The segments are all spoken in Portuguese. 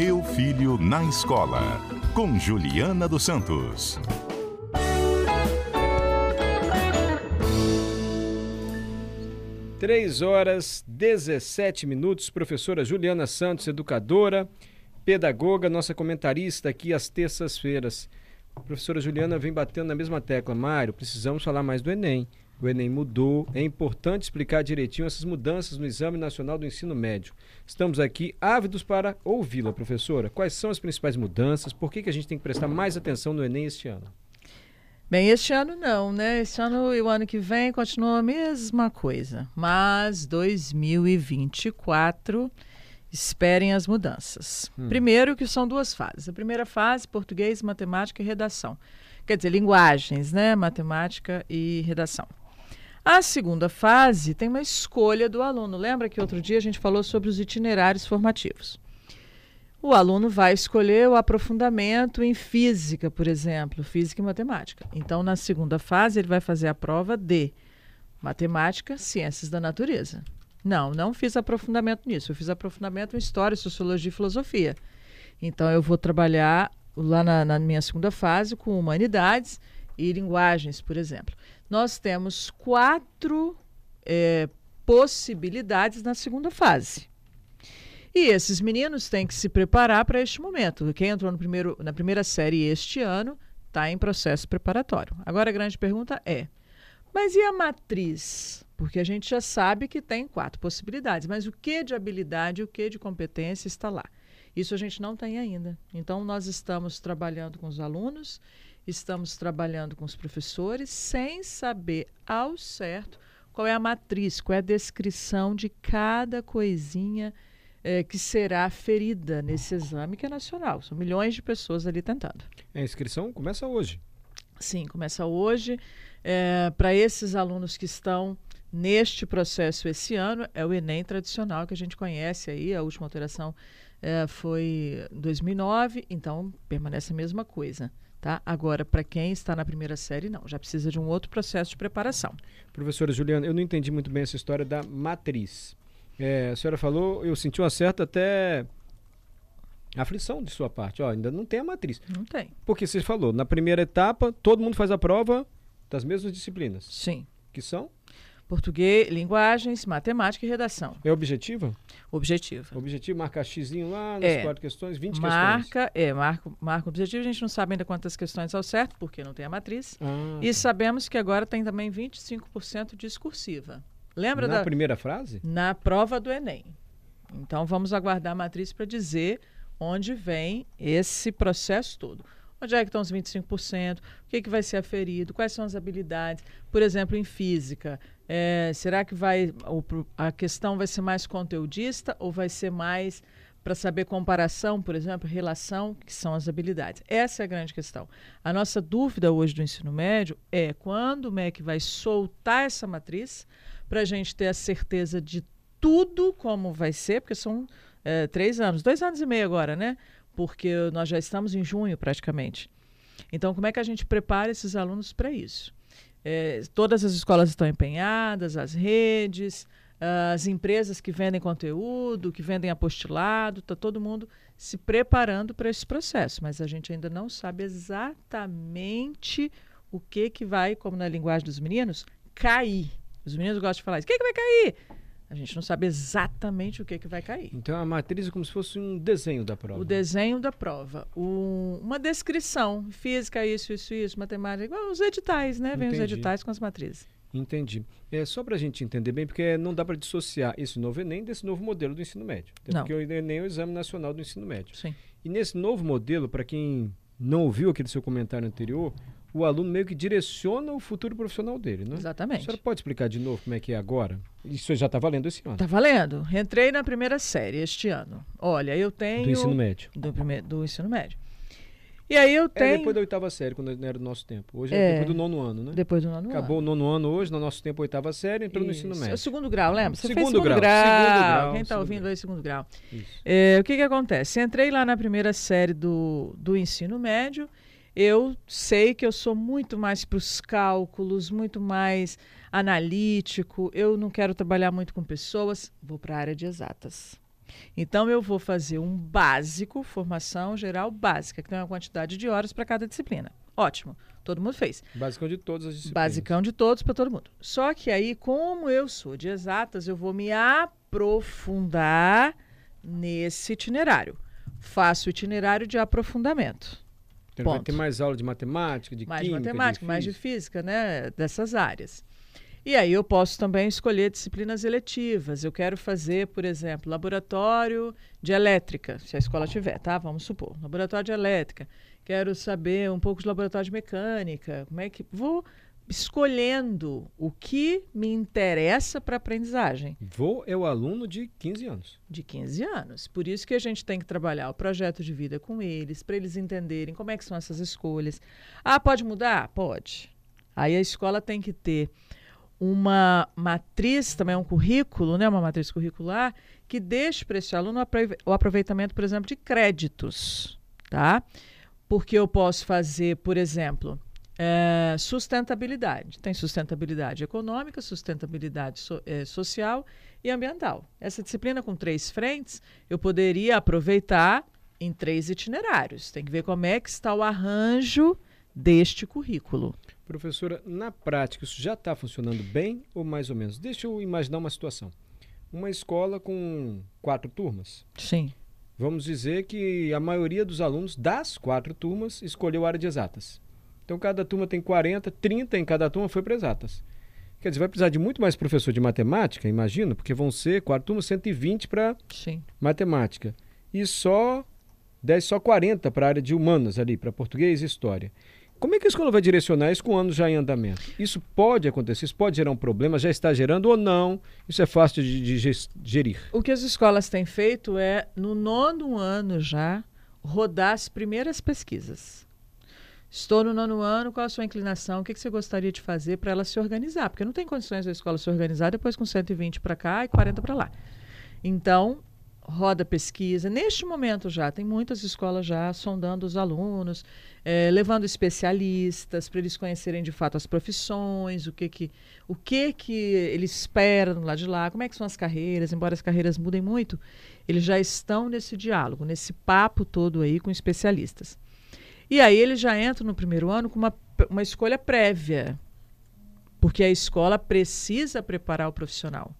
Meu Filho na Escola, com Juliana dos Santos. Três horas 17 minutos, professora Juliana Santos, educadora, pedagoga, nossa comentarista aqui às terças-feiras. Professora Juliana vem batendo na mesma tecla. Mário, precisamos falar mais do Enem. O Enem mudou. É importante explicar direitinho essas mudanças no Exame Nacional do Ensino Médio. Estamos aqui ávidos para ouvi-la, professora. Quais são as principais mudanças? Por que, que a gente tem que prestar mais atenção no Enem este ano? Bem, este ano não, né? Este ano e o ano que vem continua a mesma coisa. Mas 2024, esperem as mudanças. Hum. Primeiro, que são duas fases. A primeira fase, português, matemática e redação. Quer dizer, linguagens, né? Matemática e redação. A segunda fase tem uma escolha do aluno. Lembra que outro dia a gente falou sobre os itinerários formativos? O aluno vai escolher o aprofundamento em física, por exemplo, física e matemática. Então, na segunda fase, ele vai fazer a prova de matemática, ciências da natureza. Não, não fiz aprofundamento nisso. Eu fiz aprofundamento em história, sociologia e filosofia. Então, eu vou trabalhar lá na, na minha segunda fase com humanidades e linguagens, por exemplo nós temos quatro é, possibilidades na segunda fase. E esses meninos têm que se preparar para este momento. Quem entrou no primeiro, na primeira série este ano está em processo preparatório. Agora a grande pergunta é: mas e a matriz? Porque a gente já sabe que tem quatro possibilidades, mas o que de habilidade, o que de competência está lá? Isso a gente não tem ainda. Então, nós estamos trabalhando com os alunos estamos trabalhando com os professores sem saber ao certo qual é a matriz, qual é a descrição de cada coisinha é, que será ferida nesse exame que é nacional. São milhões de pessoas ali tentando. A inscrição começa hoje. Sim, começa hoje. É, Para esses alunos que estão neste processo esse ano, é o Enem tradicional que a gente conhece aí, a última alteração é, foi 2009, então permanece a mesma coisa. Tá? Agora, para quem está na primeira série, não, já precisa de um outro processo de preparação. Professora Juliana, eu não entendi muito bem essa história da matriz. É, a senhora falou, eu senti uma certa até aflição de sua parte. Ó, ainda não tem a matriz. Não tem. Porque você falou, na primeira etapa, todo mundo faz a prova das mesmas disciplinas. Sim. Que são? Português, linguagens, matemática e redação. É objetiva? Objetiva. Objetivo, marcar xizinho lá nas é. quatro questões, 20 marca, questões. É, marca, marca objetivo. A gente não sabe ainda quantas questões ao certo, porque não tem a matriz. Ah, e sabemos que agora tem também 25% discursiva. Lembra Na da... primeira frase? Na prova do Enem. Então, vamos aguardar a matriz para dizer onde vem esse processo todo. Onde é que estão os 25%? O que, que vai ser aferido? Quais são as habilidades? Por exemplo, em física, é, será que vai a questão vai ser mais conteudista ou vai ser mais para saber comparação, por exemplo, relação, que são as habilidades? Essa é a grande questão. A nossa dúvida hoje do ensino médio é quando o MEC vai soltar essa matriz para a gente ter a certeza de tudo como vai ser, porque são é, três anos, dois anos e meio agora, né? Porque nós já estamos em junho praticamente. Então, como é que a gente prepara esses alunos para isso? É, todas as escolas estão empenhadas, as redes, as empresas que vendem conteúdo, que vendem apostilado, está todo mundo se preparando para esse processo, mas a gente ainda não sabe exatamente o que, que vai, como na linguagem dos meninos, cair. Os meninos gostam de falar isso. O que, que vai cair? A gente não sabe exatamente o que, que vai cair. Então a matriz é como se fosse um desenho da prova. O desenho da prova. Um, uma descrição. Física, isso, isso, isso, matemática. Igual os editais, né? Vem os editais com as matrizes. Entendi. É só para a gente entender bem, porque não dá para dissociar esse novo Enem desse novo modelo do ensino médio. Até não. Porque o Enem é o Exame Nacional do Ensino Médio. Sim. E nesse novo modelo, para quem não ouviu aquele seu comentário anterior, o aluno meio que direciona o futuro profissional dele, né? Exatamente. A senhora pode explicar de novo como é que é agora? Isso já está valendo esse ano. Está valendo. Entrei na primeira série este ano. Olha, eu tenho... Do ensino médio. Do, primeiro, do ensino médio. E aí eu tenho... É depois da oitava série, quando era do nosso tempo. Hoje é, é depois do nono ano, né? Depois do nono Acabou ano. o nono ano hoje, no nosso tempo, oitava série, entrou Isso. no ensino médio. É o segundo grau, lembra? Você segundo, segundo grau. grau. Segundo grau. Quem está ouvindo aí, segundo grau. É, o que que acontece? Entrei lá na primeira série do, do ensino médio eu sei que eu sou muito mais para os cálculos, muito mais analítico, eu não quero trabalhar muito com pessoas, vou para a área de exatas. Então, eu vou fazer um básico, formação geral básica, que tem uma quantidade de horas para cada disciplina. Ótimo, todo mundo fez. Basicão de todas as disciplinas. Basicão de todos para todo mundo. Só que aí, como eu sou de exatas, eu vou me aprofundar nesse itinerário. Faço o itinerário de aprofundamento. Então, vai ter mais aula de matemática, de mais de química, matemática, de mais de física. física, né? Dessas áreas. E aí eu posso também escolher disciplinas eletivas. Eu quero fazer, por exemplo, laboratório de elétrica, se a escola tiver, tá? Vamos supor. Laboratório de elétrica. Quero saber um pouco de laboratório de mecânica. Como é que. Vou escolhendo o que me interessa para a aprendizagem Vou é o aluno de 15 anos. de 15 anos. Por isso que a gente tem que trabalhar o projeto de vida com eles, para eles entenderem como é que são essas escolhas. Ah, pode mudar? Pode. Aí a escola tem que ter uma matriz, também um currículo, né, uma matriz curricular, que deixe para esse aluno o aproveitamento, por exemplo, de créditos, tá? Porque eu posso fazer, por exemplo, eh, sustentabilidade. Tem sustentabilidade econômica, sustentabilidade so- eh, social e ambiental. Essa disciplina com três frentes, eu poderia aproveitar em três itinerários. Tem que ver como é que está o arranjo deste currículo. Professora, na prática, isso já está funcionando bem ou mais ou menos? Deixa eu imaginar uma situação. Uma escola com quatro turmas. Sim. Vamos dizer que a maioria dos alunos das quatro turmas escolheu a área de exatas. Então, cada turma tem 40, 30 em cada turma foi para exatas. Quer dizer, vai precisar de muito mais professor de matemática, imagino, porque vão ser quatro turmas, 120 para matemática. E só 10, só 40 para a área de humanas ali, para português e história. Como é que a escola vai direcionar isso com anos já em andamento? Isso pode acontecer, isso pode gerar um problema, já está gerando ou não? Isso é fácil de, de gerir. O que as escolas têm feito é, no nono ano já, rodar as primeiras pesquisas. Estou no nono ano, qual a sua inclinação? O que, que você gostaria de fazer para ela se organizar? Porque não tem condições da escola se organizar depois com 120 para cá e 40 para lá. Então, roda pesquisa. Neste momento já, tem muitas escolas já sondando os alunos, eh, levando especialistas para eles conhecerem de fato as profissões, o que que, o que que eles esperam lá de lá, como é que são as carreiras, embora as carreiras mudem muito, eles já estão nesse diálogo, nesse papo todo aí com especialistas. E aí eles já entram no primeiro ano com uma, uma escolha prévia, porque a escola precisa preparar o profissional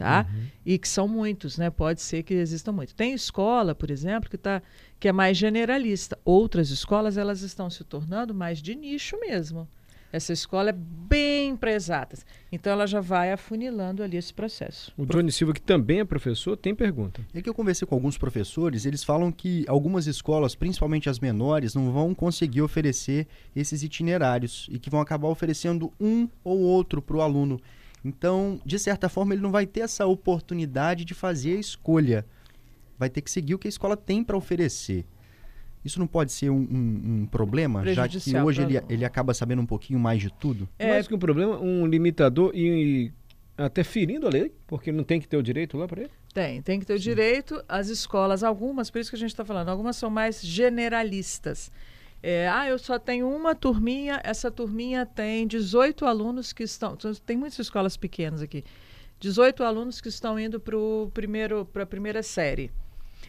tá? E que são muitos, né? Pode ser que existam muitos. Tem escola, por exemplo, que, tá, que é mais generalista. Outras escolas, elas estão se tornando mais de nicho mesmo. Essa escola é bem para exatas. Então, ela já vai afunilando ali esse processo. O Johnny Silva, que também é professor, tem pergunta. É que eu conversei com alguns professores, eles falam que algumas escolas, principalmente as menores, não vão conseguir oferecer esses itinerários e que vão acabar oferecendo um ou outro para o aluno. Então, de certa forma, ele não vai ter essa oportunidade de fazer a escolha. Vai ter que seguir o que a escola tem para oferecer. Isso não pode ser um, um- um problema, já que hoje ele, ele acaba sabendo um pouquinho mais de tudo? É, Mais que um problema, um limitador e, e até ferindo a lei, porque não tem que ter o direito lá para ele. Tem, tem que ter o direito. As escolas, algumas, por isso que a gente está falando, algumas são mais generalistas. É, ah, eu só tenho uma turminha, essa turminha tem 18 alunos que estão. Tem muitas escolas pequenas aqui. 18 alunos que estão indo para a primeira série.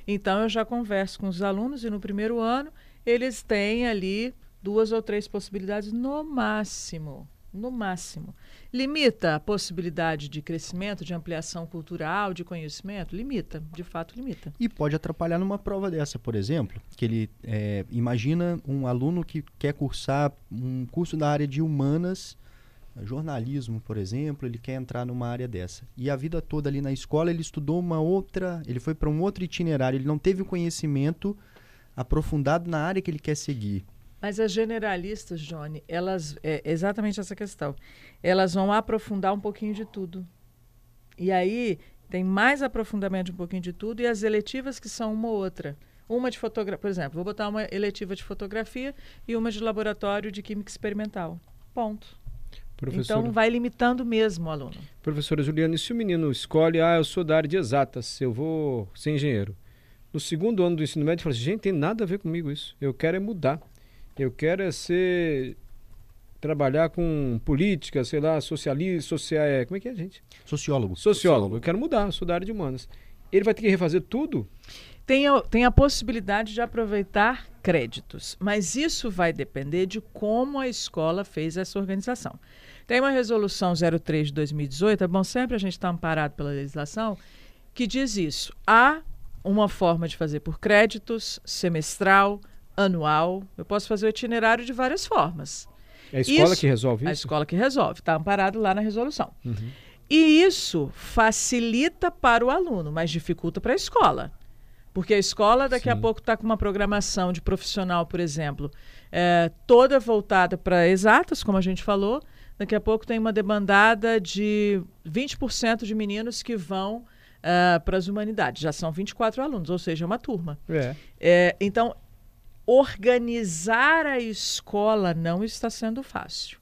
Então eu já converso com os alunos e no primeiro ano eles têm ali duas ou três possibilidades no máximo. No máximo. Limita a possibilidade de crescimento, de ampliação cultural, de conhecimento? Limita, de fato limita. E pode atrapalhar numa prova dessa, por exemplo, que ele é, imagina um aluno que quer cursar um curso da área de humanas, jornalismo, por exemplo, ele quer entrar numa área dessa. E a vida toda ali na escola ele estudou uma outra, ele foi para um outro itinerário, ele não teve o conhecimento aprofundado na área que ele quer seguir. Mas as generalistas, Johnny, elas é exatamente essa questão. Elas vão aprofundar um pouquinho de tudo. E aí tem mais aprofundamento de um pouquinho de tudo e as eletivas que são uma ou outra. Uma de fotografia, por exemplo, vou botar uma eletiva de fotografia e uma de laboratório de química experimental. Ponto. Professora, Então vai limitando mesmo o aluno. professora Juliana, e se o menino escolhe, ah, eu sou da área de exatas, eu vou ser engenheiro. No segundo ano do ensino médio, ele fala assim, gente, tem nada a ver comigo isso. Eu quero é mudar. Eu quero é ser... Trabalhar com política, sei lá, socialista, social, é, como é que é, gente? Sociólogo. Sociólogo. Eu quero mudar, eu sou da área de humanas. ele vai ter que refazer tudo? Tem a, tem a possibilidade de aproveitar créditos, mas isso vai depender de como a escola fez essa organização. Tem uma resolução 03 de 2018, é bom sempre a gente estar amparado pela legislação, que diz isso. Há uma forma de fazer por créditos, semestral, anual. Eu posso fazer o itinerário de várias formas. É a escola Isso- que resolve isso? A escola que resolve, está amparado lá na resolução. Uhum. E isso facilita para o aluno, mas dificulta para a escola. Porque a escola daqui a Sim. pouco está com uma programação de profissional, por exemplo, eh, toda voltada para exatas, como a gente falou. Daqui a pouco tem uma demandada de 20% de meninos que vão para as humanidades. Já são 24 alunos, ou seja, uma turma. É. É, então, organizar a escola não está sendo fácil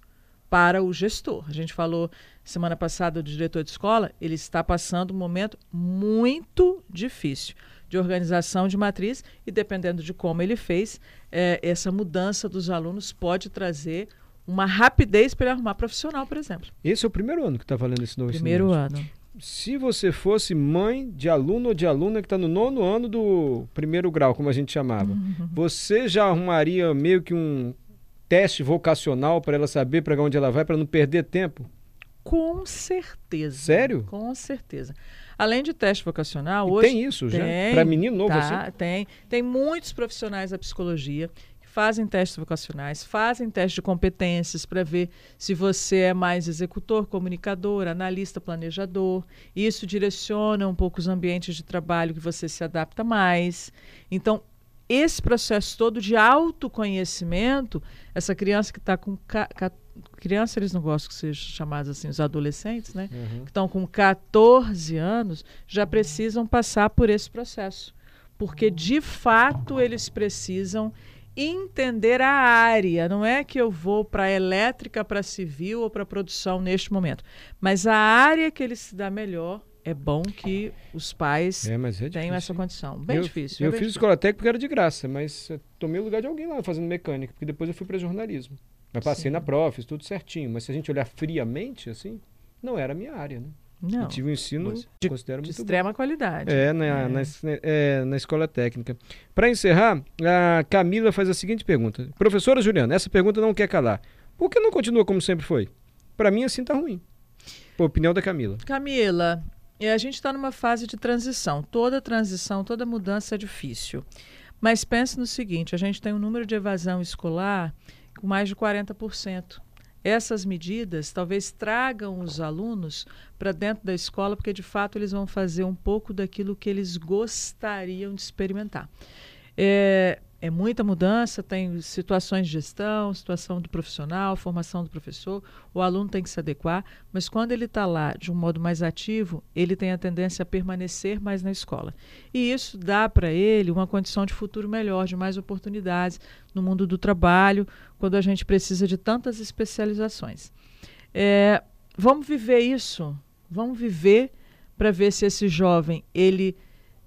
para o gestor. A gente falou semana passada do diretor de escola, ele está passando um momento muito difícil de organização de matriz e dependendo de como ele fez, é, essa mudança dos alunos pode trazer uma rapidez para ele arrumar profissional, por exemplo. Esse é o primeiro ano que está valendo esse novo Primeiro ano. Se você fosse mãe de aluno ou de aluna que está no nono ano do primeiro grau, como a gente chamava, Uhum. você já arrumaria meio que um teste vocacional para ela saber para onde ela vai, para não perder tempo? Com certeza. Sério? Com certeza. Além de teste vocacional, E hoje tem isso já? Tem, Para menino novo tá, assim? Tem. Tem muitos profissionais da psicologia que fazem testes vocacionais, fazem testes de competências para ver se você é mais executor, comunicador, analista, planejador. Isso direciona um pouco os ambientes de trabalho que você se adapta mais. Então, esse processo todo de autoconhecimento, essa criança que está com. ca- ca- criança, eles não gostam que sejam chamados assim, os adolescentes, né? Uhum. que estão com 14 anos já precisam passar por esse processo. Porque, de fato, eles precisam entender a área. Não é que eu vou para elétrica, para civil ou para produção neste momento. Mas a área que ele se dá melhor, é bom que os pais É, é tenham essa condição. Bem eu, difícil. Eu é bem fiz difícil. escola técnica porque era de graça, mas tomei o lugar de alguém lá fazendo mecânica, porque depois eu fui para jornalismo. Mas passei Sim. na prof, fiz tudo certinho. Mas se a gente olhar friamente, assim, não era a minha área, né? Não, Eu tive um ensino, que considero de muito bom. extrema qualidade. É, na, na, es- é, na escola técnica. Para encerrar, a Camila faz a seguinte pergunta. Professora Juliana, essa pergunta não quer calar. Por que não continua como sempre foi? Para mim, assim tá ruim. Pô, opinião da Camila. Camila, eh, a gente está numa fase de transição. Toda transição, toda mudança é difícil. Mas pense no seguinte: a gente tem um número de evasão escolar com mais de 40%. Essas medidas talvez tragam os alunos para dentro da escola, porque de fato eles vão fazer um pouco daquilo que eles gostariam de experimentar. É, é muita mudança, tem situações de gestão, situação do profissional, formação do professor, o aluno tem que se adequar, mas quando ele está lá de um modo mais ativo, ele tem a tendência a permanecer mais na escola. E isso dá para ele uma condição de futuro melhor, de mais oportunidades no mundo do trabalho, quando a gente precisa de tantas especializações. É, vamos viver isso, vamos viver para ver se esse jovem ele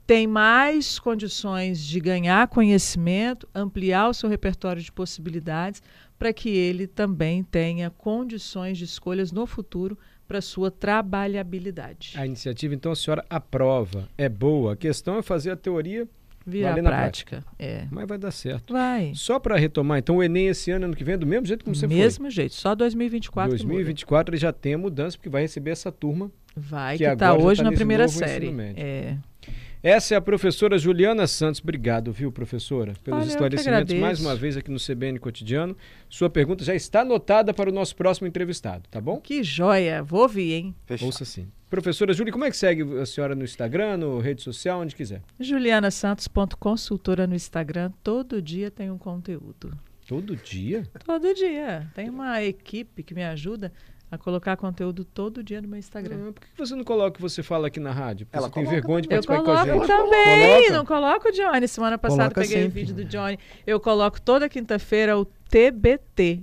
tem mais condições de ganhar conhecimento, ampliar o seu repertório de possibilidades, para que ele também tenha condições de escolhas no futuro para sua trabalhabilidade. A iniciativa, então, a senhora aprova. É boa. A questão é fazer a teoria, Virar na prática. É. mas vai dar certo. Vai. Só para retomar, então, o Enem esse ano, ano que vem, é do mesmo jeito como você Mesmo jeito, só 2024 que muda. 2024 ele já tem a mudança, porque vai receber essa turma. Vai, que está já hoje tá na primeira série. É. Essa é a professora Juliana Santos. Obrigado, viu, professora, pelos Olha, esclarecimentos mais uma vez aqui no CBN Cotidiano. Sua pergunta já está anotada para o nosso próximo entrevistado, tá bom? Que joia! Vou ouvir, hein? Fechado. Ouça sim. Professora Júlia, como é que segue a senhora no Instagram, no rede social, onde quiser? julianasantos.consultora no Instagram. Todo dia tem um conteúdo. Todo dia? Todo dia. Tem uma equipe que me ajuda a colocar conteúdo todo dia no meu Instagram. Ah, por que você não coloca o que você fala aqui na rádio? Porque Ela você tem vergonha de Eu participar com a coloco gente. também, Coloca? não coloco, Johnny. Semana passada Coloca peguei o sempre. vídeo do Johnny. Eu coloco toda quinta-feira o TBT.